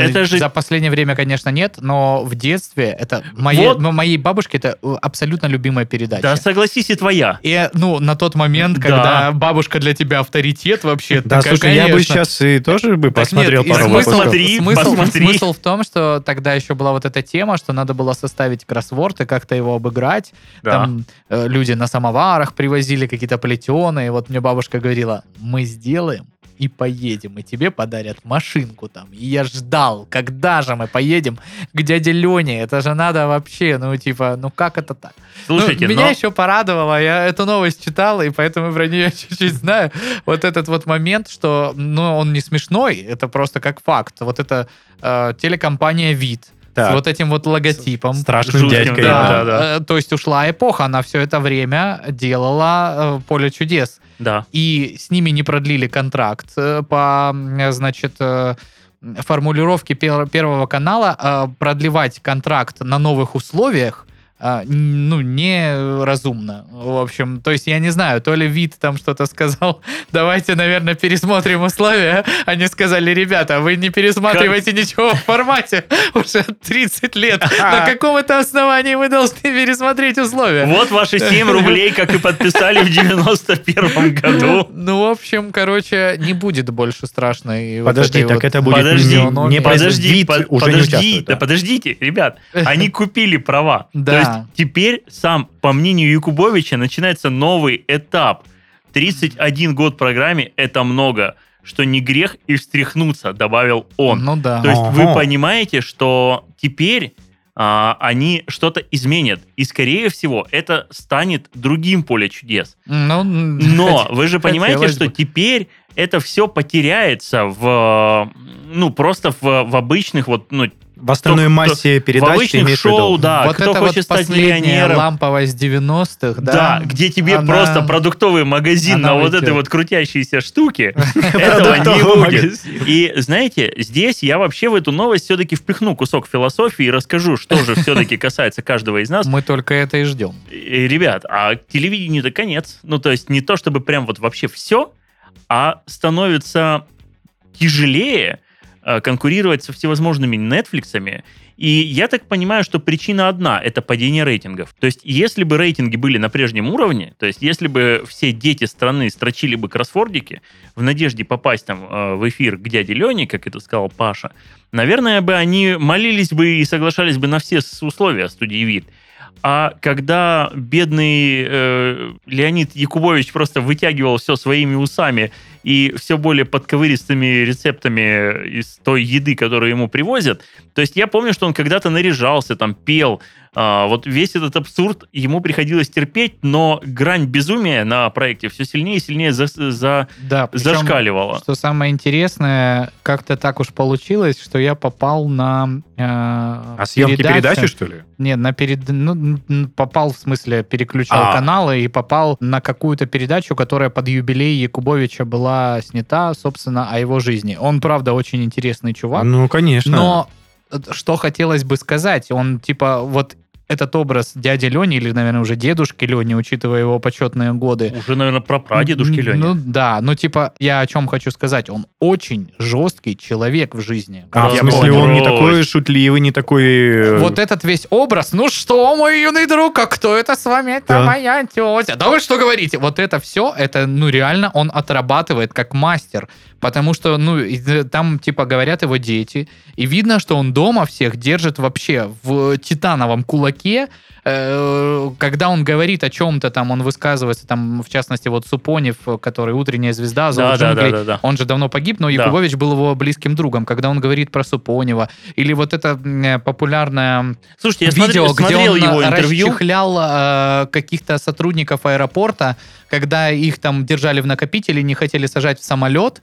Это же- за последнее время, конечно, нет, но в детстве это моей, Вот. ну, моей бабушке это э, абсолютно любимая передача. Да, согласись, и твоя. И, ну, на тот момент, Да. когда бабушка для тебя авторитет вообще, Да, так, слушай, я бы конечно. сейчас и тоже бы Так посмотрел нет, пару смысл- выпусков. Посмотри, смысл, посмотри. смысл в том, что тогда еще была вот эта тема, что надо было составить кроссворд и как-то его обыграть. Да. Там э, люди на самоварах привозили какие-то плетеные. Вот мне бабушка говорила, мы сделаем и поедем, и тебе подарят машинку там. И я ждал, когда же мы поедем к дяде Лене. Это же надо вообще, ну типа, ну как это так? Слушайте, Ну, меня но- еще порадовало, я эту новость читал, и поэтому про нее (laughs) чуть-чуть знаю. Вот этот вот момент, что, ну, он не смешной, это просто как факт. Вот это э, телекомпания «Вид», Так. с вот этим вот логотипом. Страшным Жутким, дядькой. да, да. да, да. Э, То есть ушла эпоха, она все это время делала э, «Поле чудес». Да. И с ними не продлили контракт э, по, значит, формулировке пер- Первого канала продлевать контракт на новых условиях н- ну, неразумно. В общем, то есть я не знаю, то ли вид там что-то сказал, (laughs) давайте, наверное, пересмотрим условия. Они сказали, ребята, вы не пересматриваете ничего в формате (laughs) уже 30 лет. На каком это основании вы должны пересмотреть условия? Вот ваши 7 (laughs) рублей, как и подписали в 91 году. Ну, в общем, короче, не будет больше страшной. вот Подожди, так это будет Подожди, не подожди, под- подожди, да. подождите, ребят, они купили права. Да. То есть теперь сам, по мнению Якубовича, начинается новый этап. 31 год программе – это много, что не грех и встряхнуться, добавил он. Ну да. То есть вы Ага. понимаете, что теперь а, они что-то изменят. И, скорее всего, это станет другим поле чудес. Ну, Но вы же понимаете, что бы. теперь это все потеряется в, ну, просто в, в обычных вот, ну, В остальной кто- массе в передач ты обычных имеешь в шоу, виду? да, вот кто это хочет вот стать миллионером. ламповость 90-х, да? Да, где тебе она- просто продуктовый магазин она на вот этой вот крутящейся штуке, (laughs) этого не будет. И знаете, здесь я вообще в эту новость все-таки впихну кусок философии и расскажу, что же все-таки касается каждого из нас. Мы только это и ждем. Ребят, а телевидению-то конец. Ну, то есть не то, чтобы прям вот вообще все, а становится тяжелее конкурировать со всевозможными Netflixами. И я так понимаю, что причина одна – это падение рейтингов. То есть если бы рейтинги были на прежнем уровне, то есть если бы все дети страны строчили бы кроссвордики в надежде попасть там э, в эфир к дяде Лене, как это сказал Паша, наверное бы они молились бы и соглашались бы на все условия студии «Вид». А когда бедный э, Леонид Якубович просто вытягивал все своими усами и все более подковыристыми рецептами из той еды, которую ему привозят, то есть я помню, что он когда-то наряжался, там пел, вот весь этот абсурд ему приходилось терпеть, но грань безумия на проекте все сильнее и сильнее за- за- Да, причем, зашкаливала. Что самое интересное, как-то так уж получилось, что я попал на э, А съемки передачи, что ли? Нет, на перед... ну, попал, в смысле, переключал А. каналы и попал на какую-то передачу, которая под юбилей Якубовича была снята, собственно, о его жизни. Он, правда, очень интересный чувак. Ну, конечно. Но э, что хотелось бы сказать, он типа вот этот образ дяди Лени, или, наверное, уже дедушки Лени, учитывая его почетные годы. Уже, наверное, про прадедушки Лени. Ну да, ну типа, я о чем хочу сказать. Он очень жесткий человек в жизни. А, в Я смысле, он не Ой. такой шутливый, не такой... э, Вот этот весь образ, ну что, мой юный друг, а кто это с вами? Это Да. моя тетя. Да вы что говорите? Вот это все, это, ну, реально он отрабатывает как мастер. Потому что, ну, э, там, типа, говорят его дети. И видно, что он дома всех держит вообще в титановом кулаке. Э, Когда он говорит о чем-то, там, он высказывается, там, в частности, вот Супонев, который «Утренняя звезда», «Зов Да, да, джунглей», да, да, да. он же давно погиб, но Да. Якубович был его близким другом. Когда он говорит про Супонева, или вот это э, популярное Слушайте, я видео, смотрел, где смотрел он его интервью. расчехлял э, каких-то сотрудников аэропорта, когда их там держали в накопителе, не хотели сажать в самолет.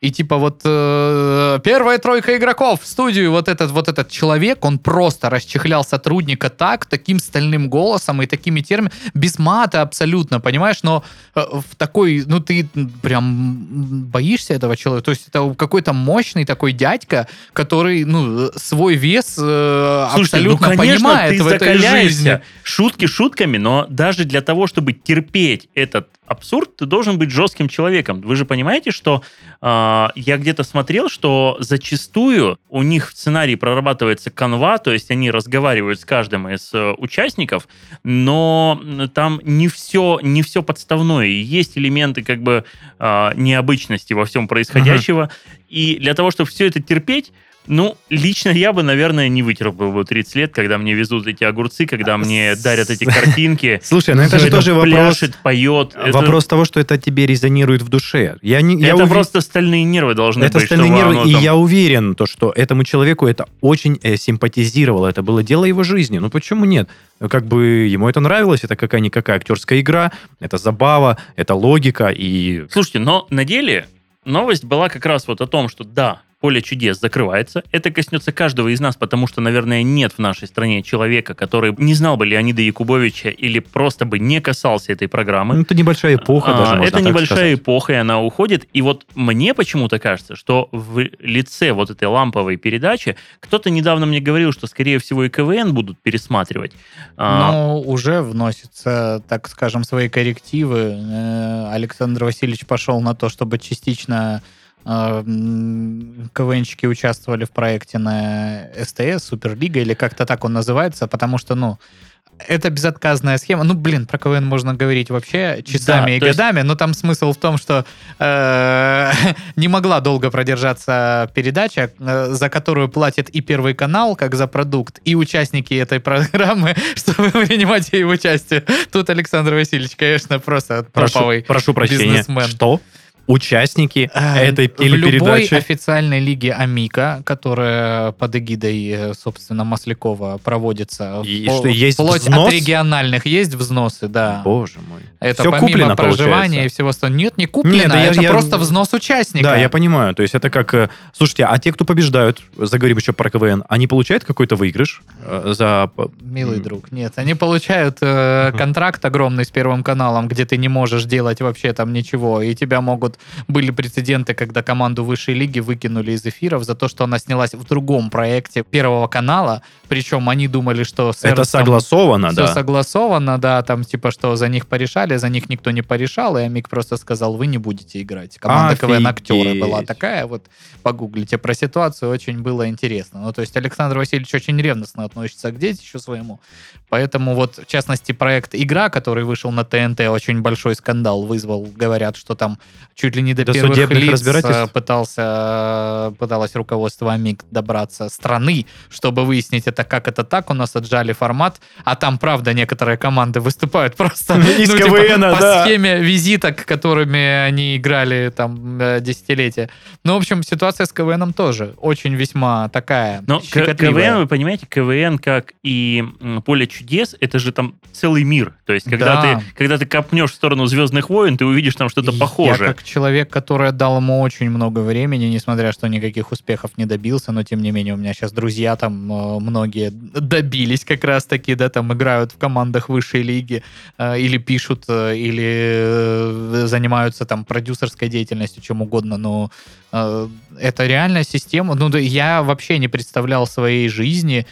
И типа вот э, первая тройка игроков в студию, вот этот вот этот человек, он просто расчехлял сотрудника так, таким стальным голосом и такими терминами, без мата абсолютно, понимаешь, но э, в такой, ну ты прям боишься этого человека, то есть это какой-то мощный такой дядька, который, ну, свой вес э, Слушайте, абсолютно ну, конечно, понимает ты в этой жизни. Шутки шутками, но даже для того, чтобы терпеть этот абсурд, ты должен быть жестким человеком. Вы же понимаете, что э, я где-то смотрел, что зачастую у них в сценарии прорабатывается канва, то есть они разговаривают с каждым из э, участников, но там не все, не все подставное. Есть элементы как бы э, необычности во всем происходящего. И для того, чтобы все это терпеть, ну, лично я бы, наверное, не вытерпел бы 30 лет, когда мне везут эти огурцы, когда мне дарят эти картинки. (laughs) Слушай, ну это же тоже вопрос... поет. Это- Вопрос того, что это тебе резонирует в душе. Это просто стальные нервы должны это быть. стальные чтобы нервы, и я уверен, то, что этому человеку это очень э, симпатизировало. Это было дело его жизни. Ну почему нет? Как бы ему это нравилось, это какая-никакая актерская игра, это забава, это логика и... Слушайте, но на деле новость была как раз вот о том, что да, поле чудес закрывается. Это коснется каждого из нас, потому что, наверное, нет в нашей стране человека, который не знал бы Леонида Якубовича или просто бы не касался этой программы. Ну, это небольшая эпоха А, даже, можно Это так небольшая сказать. эпоха, и она уходит. И вот мне почему-то кажется, что в лице вот этой ламповой передачи кто-то недавно мне говорил, что, скорее всего, и КВН будут пересматривать. А, Но уже вносятся, так скажем, свои коррективы. Э, Александр Васильевич пошел на то, чтобы частично КВНщики участвовали в проекте на СТС, Суперлига, или как-то так он называется, потому что, ну, это безотказная схема. Ну, блин, про КВН можно говорить вообще часами Да, и то есть- годами, но там смысл в том, что э, (laughs) не могла долго продержаться передача, э, за которую платит и Первый канал, как за продукт, и участники этой программы, (laughs) чтобы принимать ей участие. Тут Александр Васильевич, конечно, просто Прошу, топовый прошу прощения. бизнесмен. Что? Участники Э, этой В любой телепередачи. официальной лиге Амика, которая под эгидой, э, собственно, Маслякова проводится, И по- что, есть вплоть взнос? от региональных есть взносы, да. Боже мой. Это Всё помимо куплено, проживания получается. и всего остального. Нет, не куплено, Нет, да я- это я- просто взнос участника. Да, я понимаю. То есть это как... э, Слушайте, а те, кто побеждают, заговорим еще про КВН, они получают какой-то выигрыш за... Милый друг, нет, они получают э, контракт огромный с Первым каналом, где ты не можешь делать вообще там ничего, и тебя могут... Были прецеденты, когда команду высшей лиги выкинули из эфиров за то, что она снялась в другом проекте Первого канала, причем они думали, что с Это Эрнстом согласовано, всё да. согласовано, да, там типа что за них порешали, за них никто не порешал, и Амик просто сказал, вы не будете играть. Команда КВН актера Офигеть. была такая, вот погуглите про ситуацию, очень было интересно. Ну, то есть Александр Васильевич очень ревностно относится к детищу своему, поэтому вот, в частности, проект «Игра», который вышел на ТНТ, очень большой скандал вызвал, говорят, что там чуть ли не до, До первых лиц э, пытался, пыталось руководство АМИК добраться страны, чтобы выяснить это, как это так, у нас отжали формат, а там, правда, некоторые команды выступают просто Из ну, типа, КВНа, по да. схеме визиток, которыми они играли там э, десятилетия. Ну, в общем, ситуация с КВНом тоже очень весьма такая Но. КВН, вы понимаете, КВН, как и поле чудес, это же там целый мир. То есть, когда, Да. ты, когда ты копнешь в сторону Звездных войн, ты увидишь там что-то Я похожее. как человек, который отдал ему очень много времени, несмотря что никаких успехов не добился, но тем не менее у меня сейчас друзья там э, многие добились как раз таки, да, там играют в командах высшей лиги э, или пишут, э, или э, занимаются там продюсерской деятельностью, чем угодно, но это реальная система. Ну, да, я вообще не представлял своей жизни,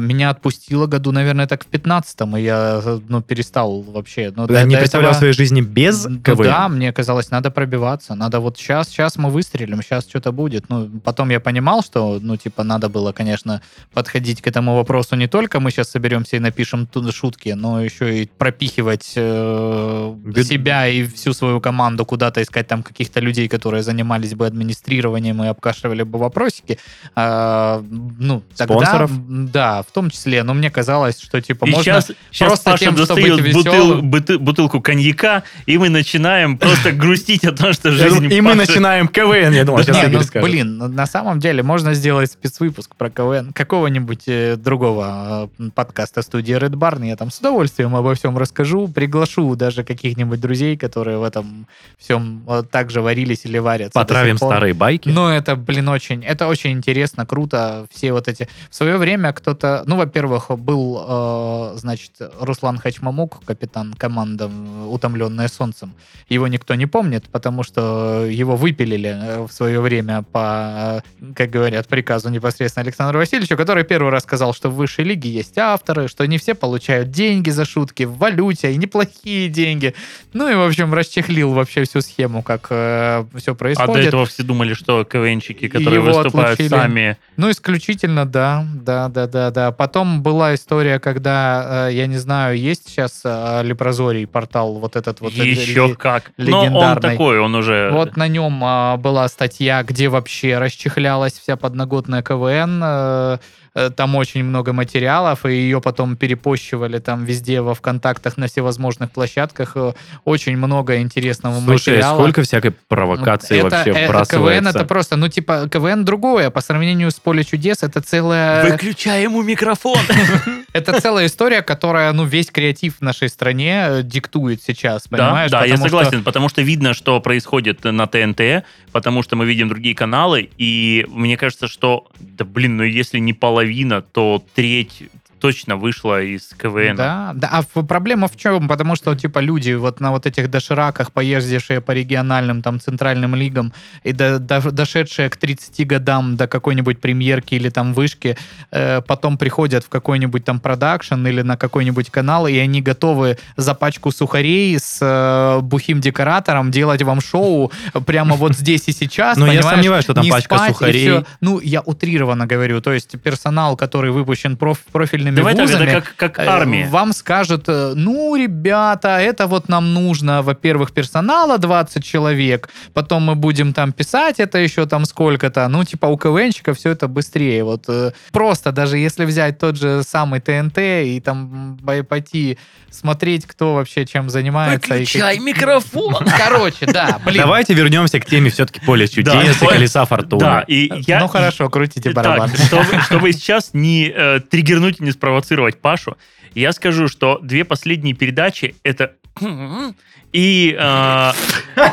меня отпустило году, наверное, так в 15-м, и я э, ну, перестал вообще. Ну, Я до- не до представлял этого- своей жизни без ну КВН. Да, мне казалось, надо пробиваться. Надо вот сейчас, сейчас мы выстрелим, сейчас что-то будет. Ну, потом я понимал, что, ну, типа, надо было, конечно, подходить к этому вопросу не только мы сейчас соберемся и напишем тут шутки, но еще и пропихивать э, себя и всю свою команду куда-то искать там каких-то людей, которые занимались бы администрированием и обкашивали бы вопросики. А, ну, тогда, Спонсоров? да, в том числе. Но мне казалось, что, типа, И можно сейчас, сейчас просто Паша тем, чтобы быть бутыл- весёлым. бутыл- бутылку коньяка, и мы начинаем просто (laughs) грустить о том, что жизнь думаю, И мы начинаем КВн, я думал, сейчас Не, Игорь ну, скажет. блин, ну, на самом деле можно сделать спецвыпуск про КВН какого-нибудь э, другого э, подкаста студии Red Barn. Я там с удовольствием обо всем расскажу, приглашу даже каких-нибудь друзей, которые в этом всем э, также варились или варятся. Потравим старые байки. Ну, это, блин, очень, это очень интересно, круто. Все вот эти... В свое время кто-то... Ну, во-первых, был, э, значит, Руслан Хачмамук, капитан команды «Утомленная солнцем». Его никто не помнит, потому что его выпилили э, в свое время по, э, как говорят, приказу непосредственно Александру Васильевичу, который первый раз сказал, что в высшей лиге есть авторы, что не все получают деньги за шутки в валюте, и неплохие деньги. Ну и, в общем, расчехлил вообще всю схему, как все А происходит. до этого все думали, что КВНчики, которые Его выступают отлучили. сами... Ну, исключительно, да, да, да, да, да. Потом была история, когда, э, я не знаю, есть сейчас э, Лепрозорий портал, вот этот вот. э, Еще ли- как. Но он легендарный. такой, он уже... Вот на нем а, была статья, где вообще расчехлялась вся подноготная КВН. Э, Там очень много материалов, и ее потом перепощивали там везде во ВКонтактах на всевозможных площадках. э, Очень много интересного Слушай, материала. сколько всякой провокации Это- вообще э, вбрасывается. КВН это просто, ну типа КВН другое по сравнению с Поле чудес. Это целая, Выключай ему микрофон! (laughs) это целая история, которая, ну весь креатив в нашей стране э, диктует сейчас, Да, понимаешь? да, я Потому что- согласен, потому что видно, что происходит на ТНТ, потому что мы видим другие каналы, и мне кажется, что, да блин, ну если не половина, то треть точно вышла из КВН. Да, да. А проблема в чем? Потому что, типа, люди вот на вот этих дошираках, поездившие по региональным, там, центральным лигам, и до- до- дошедшие к 30 годам до какой-нибудь премьерки или там вышки, э, потом приходят в какой-нибудь там продакшн или на какой-нибудь канал, и они готовы за пачку сухарей с э, бухим декоратором делать вам шоу прямо вот здесь и сейчас, Но я сомневаюсь, что там пачка сухарей. Ну, я утрированно говорю. То есть персонал, который выпущен проф- профильными профильными Давай так, вузами, это как, как э, армия. Вам скажут, э, ну, ребята, это вот нам нужно, во-первых, персонала 20 человек, потом мы будем там писать это еще там сколько-то, ну, типа у КВНщика все это быстрее. Вот э, просто даже если взять тот же самый ТНТ и там пойти смотреть, кто вообще чем занимается. и как- микрофон. (laughs) Короче, да, блин. Давайте вернемся к теме все-таки поле чудес Да, и колеса фортуны. Да, и я... Ну хорошо, крутите барабан. Так, чтобы, чтобы сейчас не э, триггернуть и не спровоцировать Пашу, я скажу, что две последние передачи это (clears throat) и, э,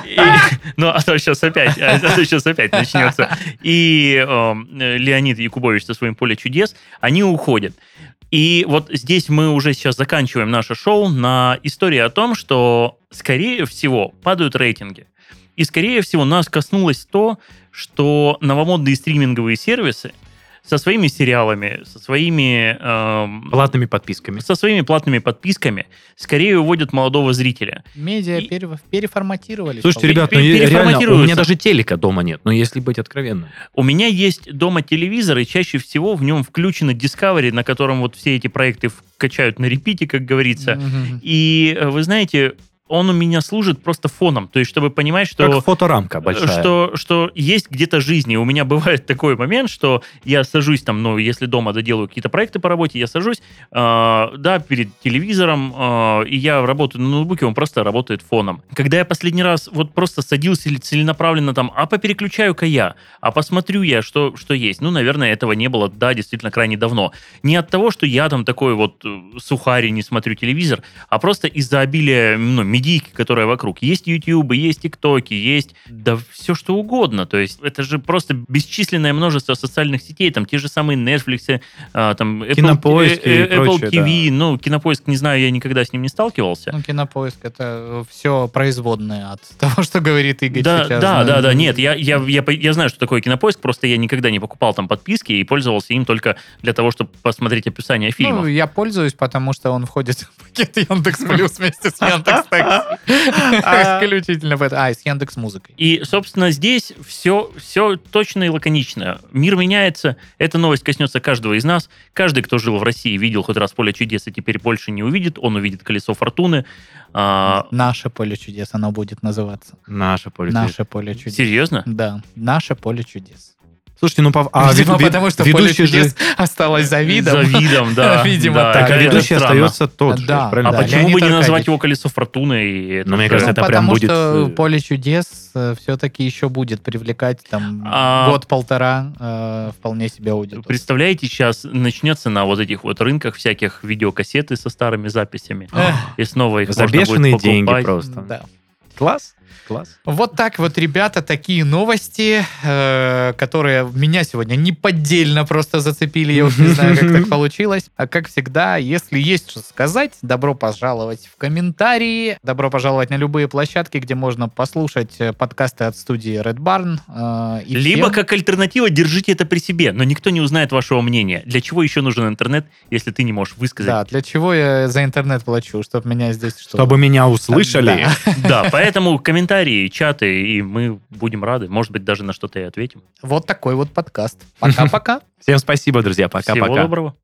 и- (laughs) ну а то сейчас опять, а то сейчас опять начнется. И э, Леонид Якубович со своим поле чудес, они уходят. И вот здесь мы уже сейчас заканчиваем наше шоу на истории о том, что, скорее всего, падают рейтинги. И, скорее всего, нас коснулось то, что новомодные стриминговые сервисы со своими сериалами, со своими, эм, Платными подписками. со своими платными подписками скорее уводят молодого зрителя. Медиа И- пере- переформатировались. Слушайте, ребят, ну реально, у меня даже телека дома нет, но если быть откровенным. У меня есть дома телевизор, и чаще всего в нем включено Discovery, на котором вот все эти проекты качают на репите, как говорится. Мгм. И э, вы знаете, он у меня служит просто фоном, то есть чтобы понимать, что... Как фоторамка большая. Что, что есть где-то жизнь. И у меня (laughs) бывает такой момент, что я сажусь там, ну, если дома доделаю какие-то проекты по работе, я сажусь, э, да, перед телевизором, э, и я работаю на ноутбуке, он просто работает фоном. Когда я последний раз вот просто садился целенаправленно там, а попереключаю-ка я, а посмотрю я, что, что есть. Ну, наверное, этого не было, да, действительно, крайне давно. Не от того, что я там такой вот э, сухарь не смотрю телевизор, а просто из-за обилия, ну, медийки, которая вокруг. Есть YouTube, есть ТикТоки, есть да все что угодно. То есть это же просто бесчисленное множество социальных сетей, там те же самые Netflix, а, там Apple, Кинопоиск и э, Apple прочее, TV, ну, Кинопоиск, не знаю, я никогда с ним не сталкивался. Ну, кинопоиск это все производное от (laughs) того, что говорит Игорь Да, сейчас. да, да, да, нет, я, я, я, по- я знаю, что такое кинопоиск, просто я никогда не покупал там подписки и пользовался им только для того, чтобы посмотреть описание фильмов. Ну, я пользуюсь, потому что он входит в пакет Яндекс Плюс вместе с (laughs) Яндекс Исключительно в это. А, и с Яндекс Музыкой. И, собственно, здесь все, все точно и лаконично. Мир меняется. Эта новость коснется каждого из нас. Каждый, кто жил в России, видел хоть раз поле чудес и теперь больше не увидит. Он увидит колесо фортуны. А, Наше поле чудес оно будет называться. Наше поле чудес. Наше поле чудес. серьезно? Да, наше поле чудес. Слушайте, ну, пов- а Видимо, вед- потому что поле ведущий же- чудес осталось за видом. За видом, да. (laughs) Видимо, Да, так. А ведущий странно. остается тот же, Да. правильно? А Да, почему Леонид бы не назвать Аркадьевич. его колесо фортуны? И это Ну, мне же- кажется, Ну, это прям потому будет, что э, поле чудес все-таки еще будет привлекать там А- год-полтора э, вполне себе аудиторию. Представляете, сейчас начнется на вот этих вот рынках всяких видеокассеты со старыми записями. Эх. И снова их За можно будет бешеные деньги просто. Да. Класс, класс. Вот так вот, ребята, такие новости, э, которые меня сегодня неподдельно просто зацепили. Я уж не знаю, как так получилось. А как всегда, если есть что сказать, добро пожаловать в комментарии. Добро пожаловать на любые площадки, где можно послушать э, подкасты от студии Red Barn. э, и Либо всем- как альтернатива держите это при себе, но никто не узнает вашего мнения. Для чего еще нужен интернет, если ты не можешь высказать? Да, для чего я за интернет плачу? Чтобы меня здесь что? Чтобы меня услышали. Да. Да, поэтому комментарии, чаты, и мы будем рады. Может быть, даже на что-то и ответим. Вот такой вот подкаст. Пока-пока. (laughs) Всем спасибо, друзья. Всего Пока-пока. доброго.